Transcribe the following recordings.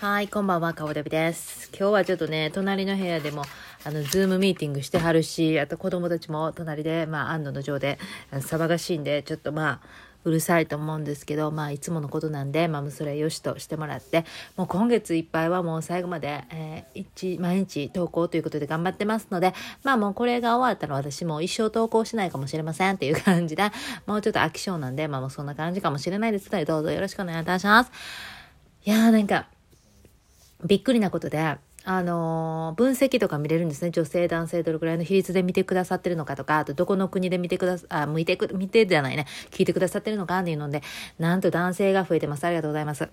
はい、こんばんは、顔デビです。今日はちょっとね、隣の部屋でも、あの、ズームミーティングしてはるし、あと子供たちも隣で、まあ、安堵の上で、騒がしいんで、ちょっとまあ、うるさいと思うんですけど、まあ、いつものことなんで、まあ、それよしとしてもらって、もう今月いっぱいはもう最後まで、えー、一、毎日投稿ということで頑張ってますので、まあもうこれが終わったら私も一生投稿しないかもしれませんっていう感じで、もうちょっと飽き性なんで、まあもうそんな感じかもしれないですので、どうぞよろしくお願いいたします。いやーなんか、びっくりなことで、あの、分析とか見れるんですね。女性、男性どれくらいの比率で見てくださってるのかとか、あとどこの国で見てくださ、あ、見てく、見てじゃないね。聞いてくださってるのかっていうので、なんと男性が増えてます。ありがとうございます。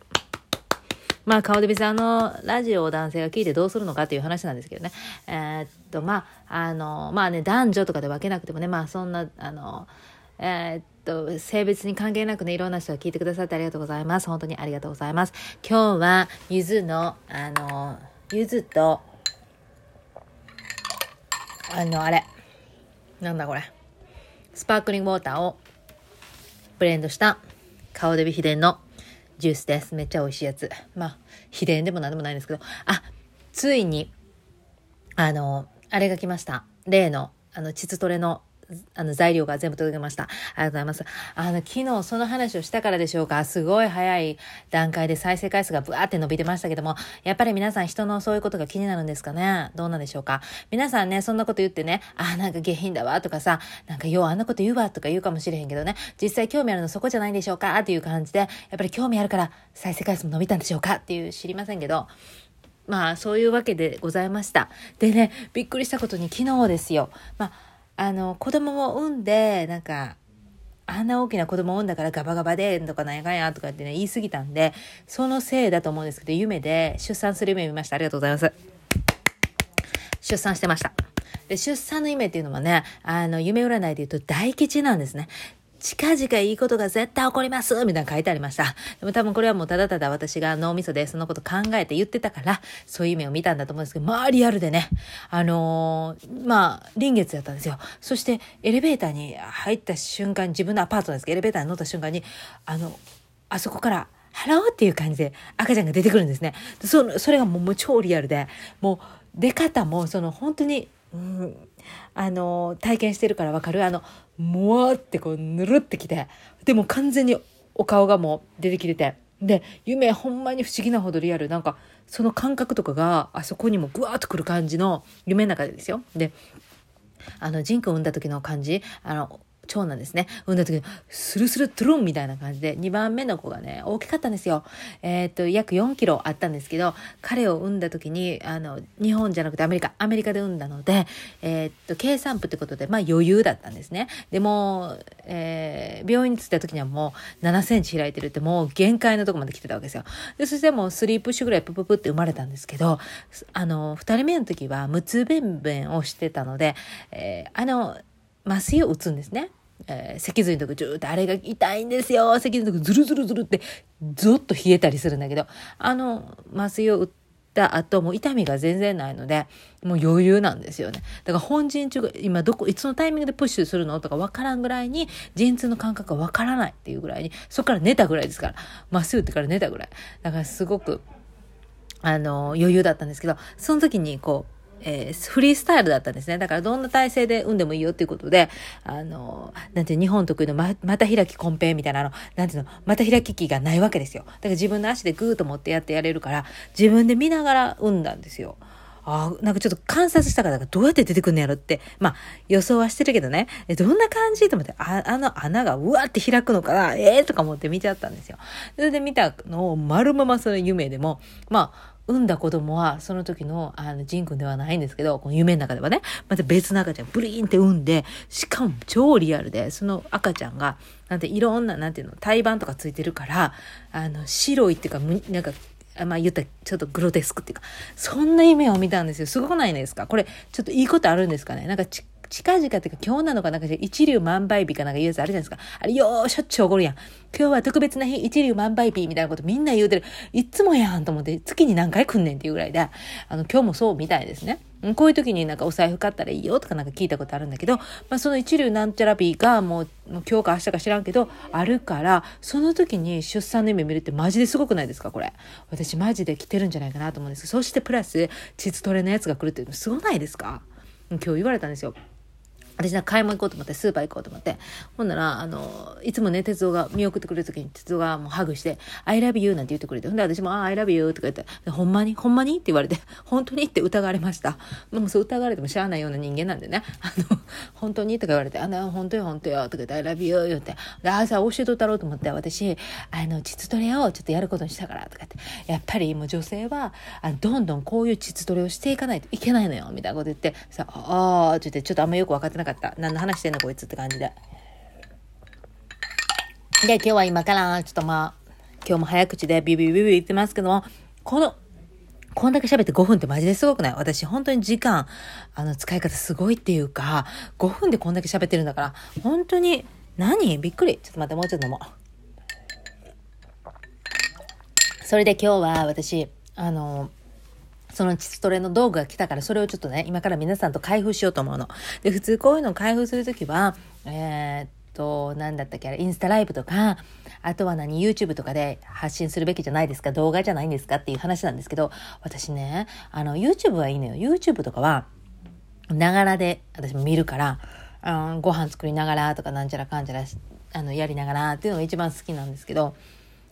まあ、顔で別にあの、ラジオを男性が聞いてどうするのかっていう話なんですけどね。えー、っと、まあ、あの、まあね、男女とかで分けなくてもね、まあ、そんな、あの、えー、っと、性別に関係なくね、いろんな人が聞いてくださってありがとうございます。本当にありがとうございます。今日は、ゆずの、あの、ゆずと、あの、あれ、なんだこれ。スパークリングウォーターをブレンドした顔デビ秘伝のジュースです。めっちゃ美味しいやつ。まあ、秘伝でもなんでもないんですけど、あ、ついに、あの、あれが来ました。例の、あの、膣トレのあの、材料が全部届けました。ありがとうございます。あの、昨日その話をしたからでしょうか。すごい早い段階で再生回数がブワーって伸びてましたけども、やっぱり皆さん人のそういうことが気になるんですかねどうなんでしょうか皆さんね、そんなこと言ってね、あ、なんか下品だわとかさ、なんかようあんなこと言うわとか言うかもしれへんけどね、実際興味あるのそこじゃないんでしょうかっていう感じで、やっぱり興味あるから再生回数も伸びたんでしょうかっていう知りませんけど、まあ、そういうわけでございました。でね、びっくりしたことに昨日ですよ。まああの、子供を産んで、なんか、あんな大きな子供を産んだからガバガバで、とかなんやかんやとかってね、言い過ぎたんで、そのせいだと思うんですけど、夢で出産する夢見ました。ありがとうございます。出産してました。で、出産の夢っていうのはね、あの、夢占いで言うと大吉なんですね。近々いいことが絶対起こりますみたいな書いてありました。でも多分これはもうただただ私が脳みそでそのこと考えて言ってたから、そういう夢を見たんだと思うんですけど、まあリアルでね、あのー、まあ、臨月やったんですよ。そしてエレベーターに入った瞬間、自分のアパートなんですけど、エレベーターに乗った瞬間に、あの、あそこから、ハローっていう感じで赤ちゃんが出てくるんですね。そそれがもうもう超リアルで、もう出方もその本当にうん、あの体験してるからわかる？あのもわってこうぬるってきてでも完全にお顔がもう出てきててで夢ほんまに不思議なほどリアル。なんかその感覚とかがあそこにもぐわーっとくる感じの夢の中でですよ。であのジンクを産んだ時の感じあの長男ですね。産んだ時に、スルスルトゥルンみたいな感じで、2番目の子がね、大きかったんですよ。えー、っと、約4キロあったんですけど、彼を産んだ時に、あの、日本じゃなくてアメリカ、アメリカで産んだので、えー、っと、計算部ってことで、まあ余裕だったんですね。でも、えー、病院に着いた時にはもう7センチ開いてるって、もう限界のとこまで来てたわけですよ。で、そしてもう3プッシュぐらいプププって生まれたんですけど、あの、2人目の時は無痛便便をしてたので、えー、あの、麻酔を打つんですね。えー、脊髄のとこジューってあれが痛いんですよ。脊髄のとこズルズルズルってゾッと冷えたりするんだけど、あの麻酔を打った後も痛みが全然ないので、もう余裕なんですよね。だから本陣中が今どこ、いつのタイミングでプッシュするのとかわからんぐらいに陣痛の感覚がわからないっていうぐらいに、そこから寝たぐらいですから。麻酔打ってから寝たぐらい。だからすごく、あの、余裕だったんですけど、その時にこう、えー、フリースタイルだったんですね。だからどんな体勢で産んでもいいよっていうことで、あの、なんていう日本得意のま、また開きコンペみたいなの、なんていうの、また開き機がないわけですよ。だから自分の足でグーと持ってやってやれるから、自分で見ながら産んだんですよ。あなんかちょっと観察したからどうやって出てくんのやろって、まあ予想はしてるけどね、どんな感じと思って、ああの穴がうわって開くのかな？ええー、とか思って見ちゃったんですよ。それで見たのを丸ままその夢でも、まあ、産んだ子供は、その時の、あの、ジン君ではないんですけど、この夢の中ではね、また別の赤ちゃん、ブリーンって産んで、しかも超リアルで、その赤ちゃんが、なんていろんな、なんていうの、胎盤とかついてるから、あの、白いっていうか、なんか、まあ言ったらちょっとグロテスクっていうか、そんな夢を見たんですよ。すごくないですか？これ、ちょっといいことあるんですかね？なんかち近々っていうか今日なのかなんか一流万倍日かなんか言うやつあるじゃないですか。あれよーしょっちゅう起こるやん。今日は特別な日一流万倍日みたいなことみんな言うてる。いつもやんと思って月に何回来んねんっていうぐらいで、あの今日もそうみたいですね。こういう時になんかお財布買ったらいいよとかなんか聞いたことあるんだけど、まあ、その一流なんちゃら日がもう今日か明日か知らんけどあるからその時に出産の夢見るってマジですごくないですかこれ私マジで来てるんじゃないかなと思うんですけどそしてプラス膣トレのやつが来るっていうのすごないですか？今日言われたんですよ私なんか買い物行こうと思ってスーパー行こうと思って。ほんならあのいつもね哲夫が見送ってくれる時に哲夫がもうハグして「I love you」なんて言ってくれて。ほんで私も「あ I love you」とか言って「ほんまに？ほんまに?」って言われて「本当に?」って疑われました。でもそう疑われてもしゃあないような人間なんでね「あの本当に?」とか言われて「あの本当よ本当よ」とか言って「I love you」言って。で朝教えとったろうと思って私あの膣トレをちょっとやることにしたから。とか言って。やっぱりもう女性はあどんどんこういう膣トレをしていかないといけないのよ。みたいなこと言って。さ「ああ」って言ってちょっとあんまよく分かってなかった何の話してんの？こいつって感じで。で、今日は今から、ちょっとまあ、今日も早口でビュビュビュビュ言ってますけども、この、こんだけ喋って5分ってマジですごくない？私本当に時間、あの、使い方すごいっていうか、5分でこんだけ喋ってるんだから、本当に、何？びっくり。ちょっと待って、もうちょっと飲もう。それで今日は私、あの、そのチストレの道具が来たから、それをちょっとね、今から皆さんと開封しようと思うの。で、普通こういうのを開封するときは、えー、っと、何だったっけあれ、インスタライブとか、あとは何、YouTube とかで発信するべきじゃないですか動画じゃないんですかっていう話なんですけど、私ね、あの、YouTube はいいのよ。YouTube とかは、ながらで私も見るから、うん、ご飯作りながらとかなんちゃらかんちゃらあのやりながらっていうのが一番好きなんですけど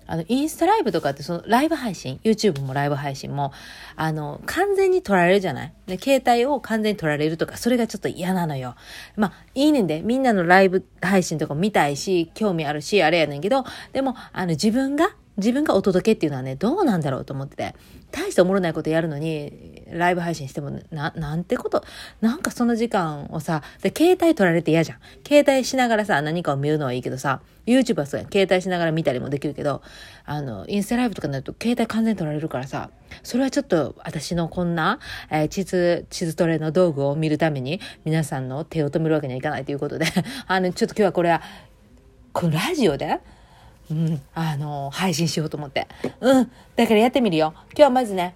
あのインスタライブとかってそのライブ配信 YouTube もライブ配信もあの完全に撮られるじゃない？で携帯を完全に撮られるとかそれがちょっと嫌なのよ。まあいいねんでみんなのライブ配信とか見たいし興味あるしあれやねんけどでもあの自分が自分がお届けっていうのはね、どうなんだろうと思ってて、大しておもろないことやるのに、ライブ配信しても、な、なんてこと、なんかその時間をさ、で、携帯取られて嫌じゃん。携帯しながらさ、何かを見るのはいいけどさ、YouTube はそうやん。携帯しながら見たりもできるけど、あの、インスタライブとかになると、携帯完全に取られるからさ、それはちょっと私のこんな、えー、地図、地図トレの道具を見るために、皆さんの手を止めるわけにはいかないということで、あの、ちょっと今日はこれは、このラジオで、うん、あの配信しようと思って。うん。だからやってみるよ。今日はまずね、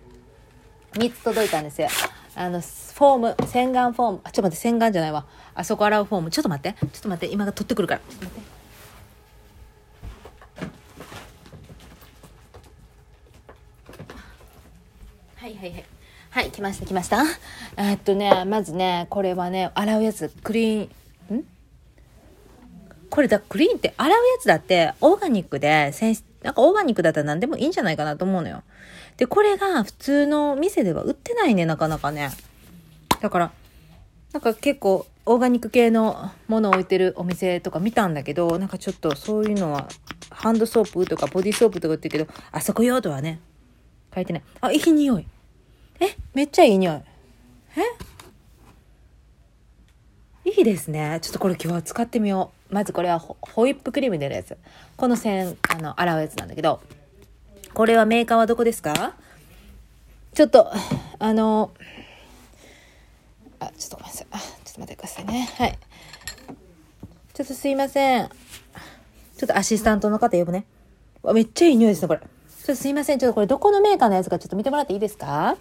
3つ届いたんですよ。あの、フォーム、洗顔フォーム。あ、ちょっと待って、洗顔じゃないわ。あそこ洗うフォーム。ちょっと待って。ちょっと待って。今が取ってくるから。ちょっと待って。はいはいはい。はい、来ました来ました。えっとね、まずね、これはね、洗うやつ、クリーン、ん？これだ、クリーンって洗うやつだってオーガニックで、なんかオーガニックだったら何でもいいんじゃないかなと思うのよ。で、これが普通の店では売ってないね、なかなかね。だから、なんか結構オーガニック系のものを置いてるお店とか見たんだけど、なんかちょっとそういうのは、ハンドソープとかボディソープとか言ってるけど、あそこ用とはね、書いてない。あ、いい匂い。え、めっちゃいい匂い。え？いいですね。ちょっとこれ今日は使ってみよう。まずこれはホイップクリームでやるやつ。この線、あの、洗うやつなんだけど、これはメーカーはどこですか？ちょっと、あの、あ、ちょっとごめんなさい。あ、ちょっと待ってくださいね。はい。ちょっとすいません。ちょっとアシスタントの方呼ぶね。わ、めっちゃいい匂いですね、これ。ちょっとすいません。ちょっとこれどこのメーカーのやつかちょっと見てもらっていいですか？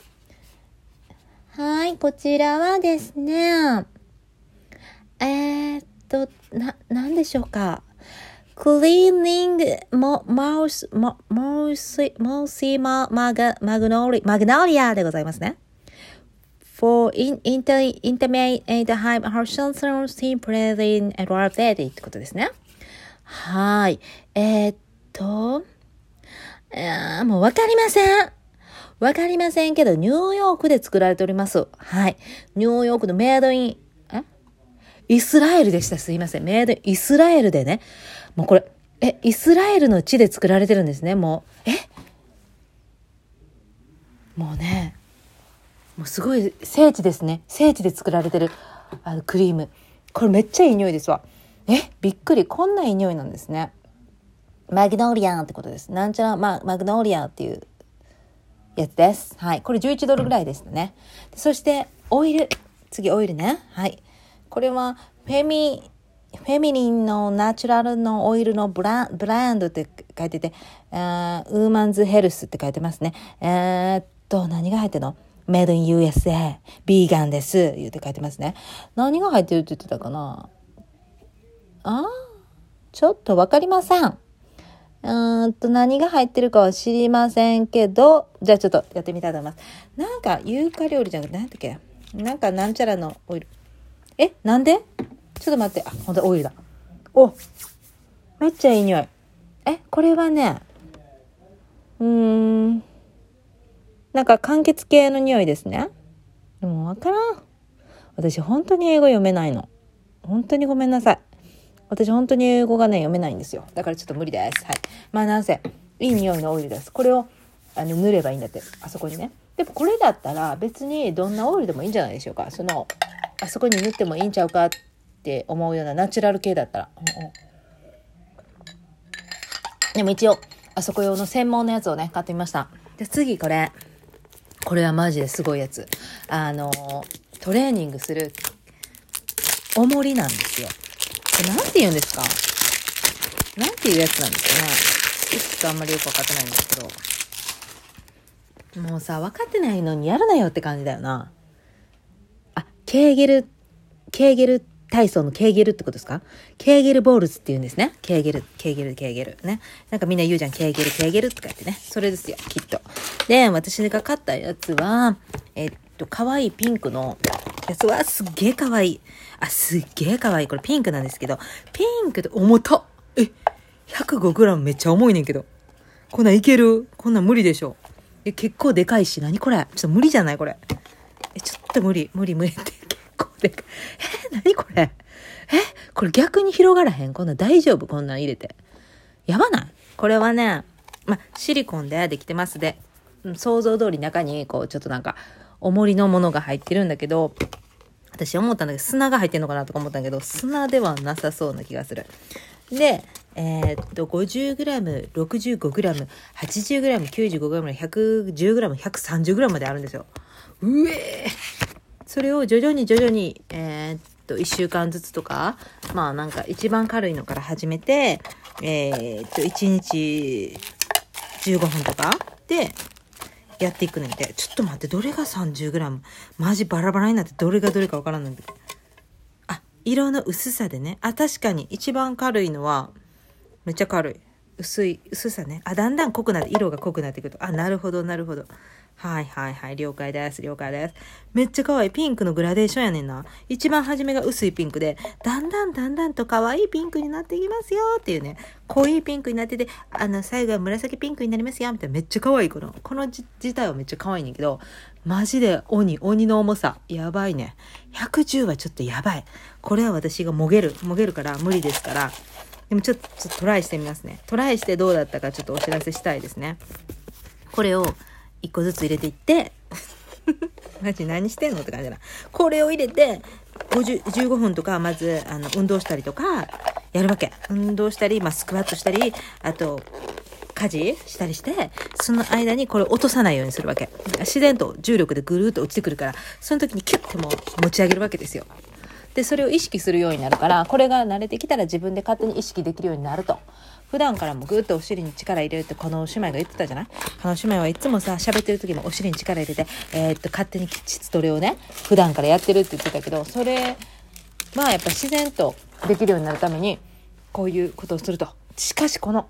はい、こちらはですね、えー、っと、な、なんでしょうか？cleaning マウス、マウス、マウスママガ、マグノリ、マグノリアでございますね。for in, inter, intimate and high harshon steam present and r a d ってことですね。はい。えー、っと、えー、もうわかりません。わかりませんけど、ニューヨークで作られております。はい。ニューヨークのメイドイン、イスラエルでした。すいません。メイドイ、スラエルでね。もうこれ、え、イスラエルの地で作られてるんですね。もう、え？もうね、もうすごい聖地ですね。聖地で作られてるあのクリーム。これめっちゃいい匂いですわ。え、びっくり。こんないい匂いなんですね。マグノリアンってことです。なんちゃら、まあ、マグノリアンっていうやつです。はい。これ11ドルぐらいですね。そして、オイル。次、オイルね。はい。これは、フェミ、フェミニンのナチュラルのオイルのブラブランドって書いてて、ウーマンズヘルスって書いてますね。えー、っと、何が入ってるの？メイドイン USA、ビーガンです。言って書いてますね。何が入ってるって言ってたかな？あちょっとわかりません。うんと、何が入ってるかは知りませんけど、じゃあちょっとやってみたいと思います。なんか、ユーカ料理じゃなくて、何だっけなんか、なんちゃらのオイル。えなんで？ちょっと待って。あ、ほんとオイルだ。おめっちゃいい匂い。え、これはね、うーん、なんか柑橘系の匂いですね。でもわからん。私本当に英語読めないの。本当にごめんなさい。私本当に英語がね、読めないんですよ。だからちょっと無理です。はい。まあなんせ、いい匂いのオイルです。これをあの塗ればいいんだって。あそこにね。でもこれだったら別にどんなオイルでもいいんじゃないでしょうか。その、あそこに塗ってもいいんちゃうかって思うようなナチュラル系だったら。でも一応、あそこ用の専門のやつをね、買ってみました。で、次これ。これはマジですごいやつ。あの、トレーニングする重りなんですよ。これなんて言うんですか？なんていうやつなんですかねちょっとあんまりよくわかってないんですけど。もうさ、分かってないのにやるなよって感じだよな。あ、ケーゲル、ケーゲル体操のケーゲルってことですか？ケーゲルボールズって言うんですね。ケーゲル、ケーゲル、ケーゲル。ね。なんかみんな言うじゃん。ケーゲル、ケーゲルとか言ってね。それですよ、きっと。で、私が買ったやつは、えっと、可愛いピンクのやつはすっげえ可愛い。あ、すっげえ可愛い。これピンクなんですけど、ピンクで重たえ、105g めっちゃ重いねんけど。こんなんいける？こんなん無理でしょ。え、結構でかいし、何これ？ちょっと無理じゃないこれ？え、ちょっと無理、無理、無理って。結構でかい。え、何これ？え、これ逆に広がらへん？こんなん大丈夫？こんなん入れて。やばない？これはね、ま、シリコンでできてますで、想像通り中にこうちょっとなんか重りのものが入ってるんだけど私思ったんだけど砂が入ってんのかなとか思ったんだけど砂ではなさそうな気がする。で、えー、っと 50g、65g、80g、95g、110g、130g まであるんですよ。うえそれを徐々に徐々に、えー、っと1週間ずつとかまあなんか一番軽いのから始めてえー、っと1日15分とかでやっていくねんて。ちょっと待って、どれが 30g? マジバラバラになってどれがどれかわからんのんあ、色の薄さでね。あ、確かに一番軽いのは、めっちゃ軽い。薄い、薄さね。あ、だんだん濃くなって、色が濃くなってくると。あ、なるほど、なるほど。はいはいはい、了解です、了解です。めっちゃ可愛い。ピンクのグラデーションやねんな。一番初めが薄いピンクで、だんだんだんだんと可愛いピンクになっていきますよっていうね。濃いピンクになってて、あの、最後は紫ピンクになりますよみたいな。めっちゃ可愛い。この、この自体はめっちゃ可愛いねんけど、マジで鬼、鬼の重さ。やばいね。110はちょっとやばい。これは私がもげる、もげるから無理ですから。でもちょっと、ちょっとトライしてみますね。トライしてどうだったかちょっとお知らせしたいですね。これを、1個ずつ入れていって マジ何してんのって感じだな。これを入れて、50 15分とか、まず、あの、運動したりとか、やるわけ。運動したり、まあ、スクワットしたり、あと、家事したりして、その間にこれ落とさないようにするわけ。自然と重力でぐるっと落ちてくるから、その時にキュッてもう持ち上げるわけですよ。で、それを意識するようになるから、これが慣れてきたら自分で勝手に意識できるようになると。普段からもぐっとお尻に力入れるってこの姉妹が言ってたじゃない？この姉妹はいつもさ、喋ってる時もお尻に力入れて、えー、っと、勝手に膣トレをね、普段からやってるって言ってたけど、それ、まあやっぱ自然とできるようになるために、こういうことをすると。しかしこの、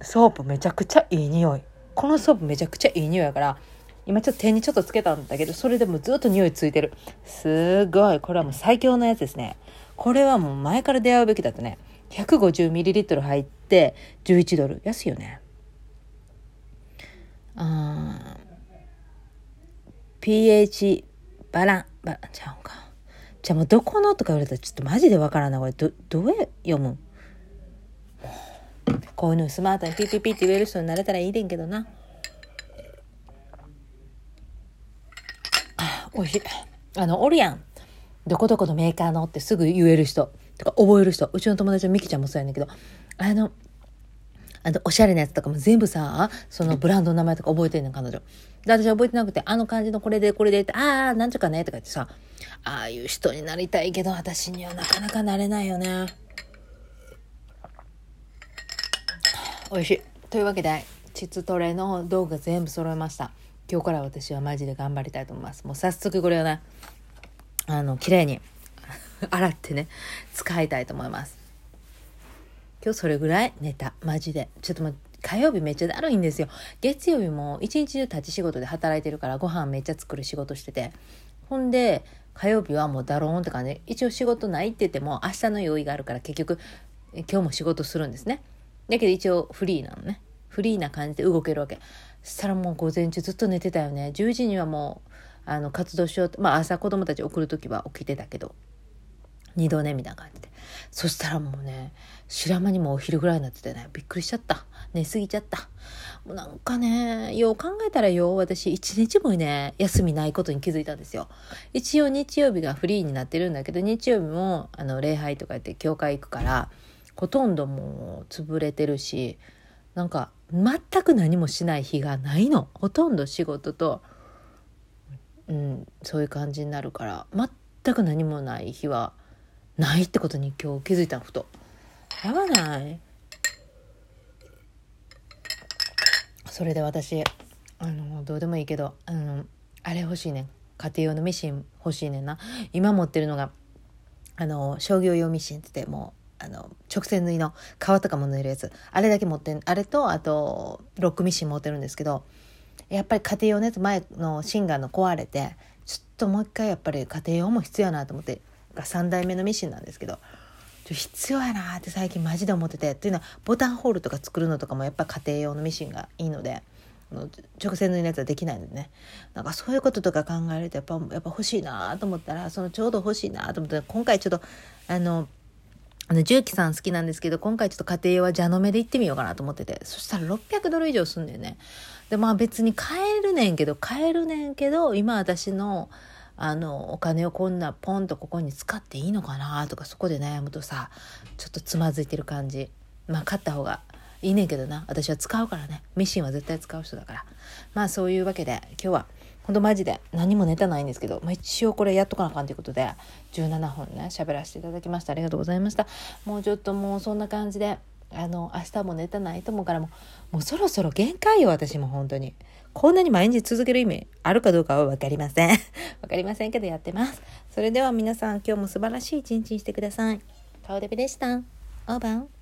ソープめちゃくちゃいい匂い。このソープめちゃくちゃいい匂いやから、今ちょっと手にちょっとつけたんだけど、それでもずっと匂いついてる。すごい。これはもう最強のやつですね。これはもう前から出会うべきだったね。150ml 入って11ドル。安いよね。あ pH バラン、バランちゃうか。じゃあもうどこのとか言われたらちょっとマジでわからんな。これど、どう読む？こういうのスマートにピッピッピって言える人になれたらいいねんけどな。美味しい。あの、おるやん。どこどこのメーカーのってすぐ言える人。とか覚える人。うちの友達のミキちゃんもそうやねんけど。あの、あの、おしゃれなやつとかも全部さ、そのブランドの名前とか覚えてんねん、彼女。で、私は覚えてなくて、あの感じのこれでこれでって、ああ、なんちゅうかね、とか言ってさ、ああいう人になりたいけど、私にはなかなかなれないよね。美味しい。というわけで、膣トレの道具全部揃えました。今日から私はマジで頑張りたいと思います。もう早速これをねあの綺麗に 洗ってね使いたいと思います。今日それぐらい寝た。マジで。ちょっともう火曜日めっちゃだるいんですよ。月曜日も一日中立ち仕事で働いてるからご飯めっちゃ作る仕事してて。ほんで火曜日はもうだろーんって感じ。一応仕事ないって言っても明日の用意があるから結局今日も仕事するんですね。だけど一応フリーなのね。フリーな感じで動けるわけ。したらもう午前中ずっと寝てたよね。10時にはもうあの活動しようまあ朝子供たち送る時は起きてたけど。二度寝みたいな感じで。そしたらもうね白間にもお昼ぐらいになっててねびっくりしちゃった。寝すぎちゃった。もうなんかねよう考えたらよ私一日もね休みないことに気づいたんですよ。一応日曜日がフリーになってるんだけど日曜日もあの礼拝とか言って教会行くからほとんどもう潰れてるしなんか全く何もしない日がないの。ほとんど仕事と、うん、そういう感じになるから全く何もない日はないってことに今日気づいたのふと。やばない？それで私あのどうでもいいけどあのあれ欲しいねん。家庭用のミシン欲しいねんな。今持ってるのがあの商業用ミシンって言ってもうあの直線縫いの皮とかも縫えるやつ。あれだけ持ってんあれとあとロックミシン持ってるんですけどやっぱり家庭用のやつ前の芯がの壊れてちょっともう一回やっぱり家庭用も必要やなと思ってが3代目のミシンなんですけど必要やなって最近マジで思っててっていうのはボタンホールとか作るのとかもやっぱ家庭用のミシンがいいので直線のやつはできないのでね。なんかそういうこととか考えるとやっぱやっぱ欲しいなと思ったらそのちょうど欲しいなと思って今回ちょっとあのあの重機さん好きなんですけど今回ちょっと家庭用は蛇の目で行ってみようかなと思ってて。そしたら600ドル以上すんだよね。でまあ別に買えるねんけど買えるねんけど今私のあのお金をこんなポンとここに使っていいのかなとかそこで悩むとさちょっとつまずいてる感じ。まあ買った方がいいねんけどな。私は使うからね。ミシンは絶対使う人だから。まあそういうわけで今日はほんとマジで何もネタないんですけど、まあ、一応これやっとかなあかんということで17分ね喋らせていただきました。ありがとうございました。もうちょっともうそんな感じであの明日もネタないと思うからもうもうそろそろ限界よ私も本当に。こんなに毎日続ける意味あるかどうかは分かりません。分かりませんけどやってます。それでは皆さん今日も素晴らしい一日にしてください。顔デビでした。オーバー。